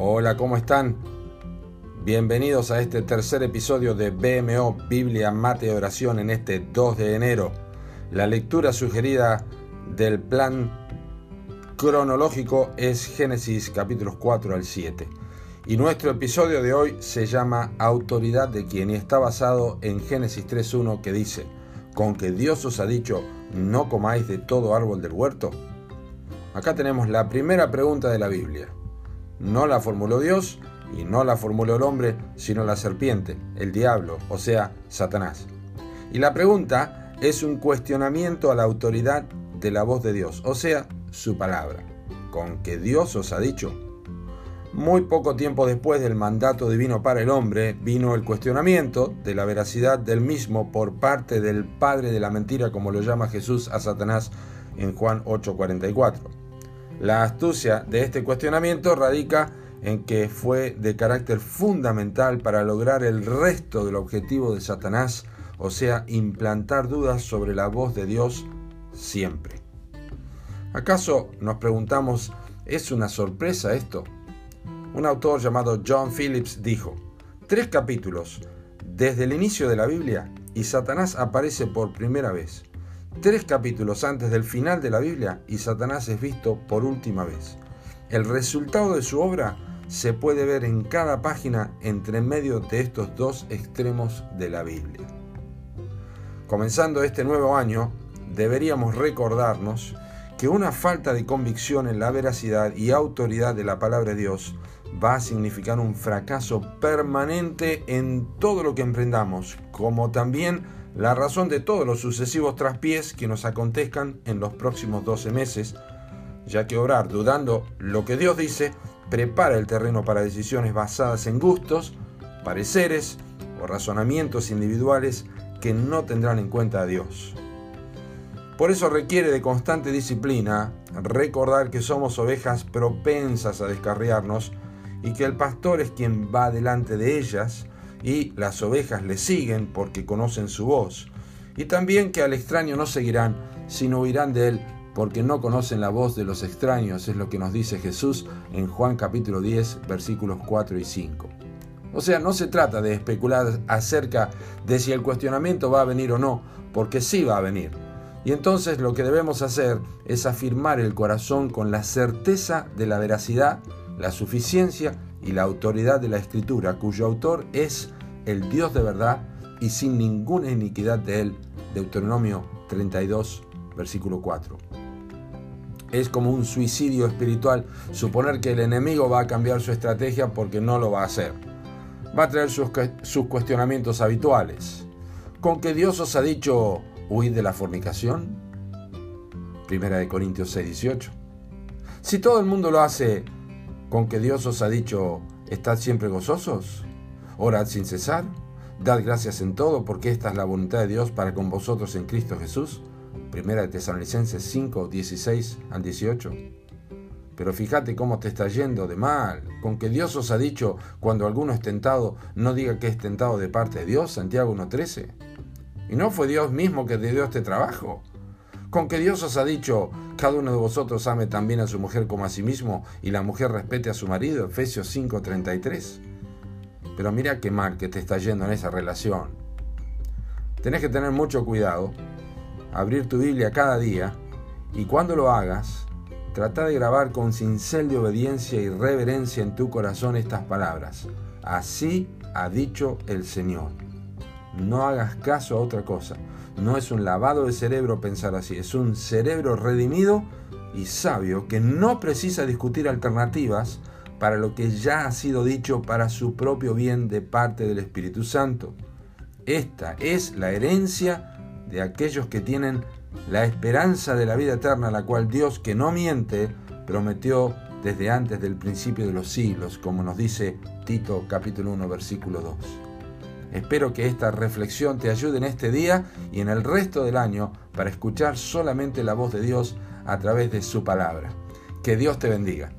Hola, ¿cómo están? Bienvenidos a este tercer episodio de BMO Biblia, Mate y Oración en este 2 de enero. La lectura sugerida del plan cronológico es Génesis capítulos 4 al 7. Y nuestro episodio de hoy se llama Autoridad de quien y está basado en Génesis 3.1 que dice, con que Dios os ha dicho, no comáis de todo árbol del huerto. Acá tenemos la primera pregunta de la Biblia. No la formuló Dios y no la formuló el hombre, sino la serpiente, el diablo, o sea, Satanás. Y la pregunta es un cuestionamiento a la autoridad de la voz de Dios, o sea, su palabra. Con que Dios os ha dicho. Muy poco tiempo después del mandato divino para el hombre, vino el cuestionamiento de la veracidad del mismo por parte del padre de la mentira, como lo llama Jesús a Satanás en Juan 8:44. La astucia de este cuestionamiento radica en que fue de carácter fundamental para lograr el resto del objetivo de Satanás, o sea, implantar dudas sobre la voz de Dios siempre. ¿Acaso nos preguntamos, ¿es una sorpresa esto? Un autor llamado John Phillips dijo, tres capítulos desde el inicio de la Biblia y Satanás aparece por primera vez. Tres capítulos antes del final de la Biblia y Satanás es visto por última vez. El resultado de su obra se puede ver en cada página entre medio de estos dos extremos de la Biblia. Comenzando este nuevo año, deberíamos recordarnos que una falta de convicción en la veracidad y autoridad de la palabra de Dios va a significar un fracaso permanente en todo lo que emprendamos, como también la razón de todos los sucesivos traspiés que nos acontezcan en los próximos 12 meses, ya que orar dudando lo que Dios dice prepara el terreno para decisiones basadas en gustos, pareceres o razonamientos individuales que no tendrán en cuenta a Dios. Por eso requiere de constante disciplina recordar que somos ovejas propensas a descarriarnos y que el pastor es quien va delante de ellas y las ovejas le siguen porque conocen su voz. Y también que al extraño no seguirán, sino huirán de él porque no conocen la voz de los extraños, es lo que nos dice Jesús en Juan capítulo 10, versículos 4 y 5. O sea, no se trata de especular acerca de si el cuestionamiento va a venir o no, porque sí va a venir. Y entonces lo que debemos hacer es afirmar el corazón con la certeza de la veracidad, la suficiencia y la autoridad de la Escritura, cuyo autor es el Dios de verdad y sin ninguna iniquidad de él. Deuteronomio 32, versículo 4. Es como un suicidio espiritual suponer que el enemigo va a cambiar su estrategia porque no lo va a hacer. Va a traer sus, cuestionamientos habituales. ¿Con que Dios os ha dicho huid de la fornicación? Primera de Corintios 6, 18. Si todo el mundo lo hace, ¿con que Dios os ha dicho estad siempre gozosos? Orad sin cesar. Dad gracias en todo, porque esta es la voluntad de Dios para con vosotros en Cristo Jesús. Primera de Tesalonicenses 5, 16 al 18. Pero fíjate cómo te está yendo de mal, con que Dios os ha dicho, cuando alguno es tentado, no diga que es tentado de parte de Dios, Santiago 1.13. Y no fue Dios mismo que te dio este trabajo. Con que Dios os ha dicho, cada uno de vosotros ame también a su mujer como a sí mismo, y la mujer respete a su marido, Efesios 5.33. Pero mira qué mal que te está yendo en esa relación. Tenés que tener mucho cuidado abrir tu Biblia cada día y cuando lo hagas, trata de grabar con cincel de obediencia y reverencia en tu corazón estas palabras. Así ha dicho el Señor. No hagas caso a otra cosa. No es un lavado de cerebro pensar así, es un cerebro redimido y sabio que no precisa discutir alternativas para lo que ya ha sido dicho para su propio bien de parte del Espíritu Santo. Esta es la herencia de aquellos que tienen la esperanza de la vida eterna, la cual Dios, que no miente, prometió desde antes del principio de los siglos, como nos dice Tito capítulo 1 versículo 2. Espero que esta reflexión te ayude en este día y en el resto del año para escuchar solamente la voz de Dios a través de su palabra. Que Dios te bendiga.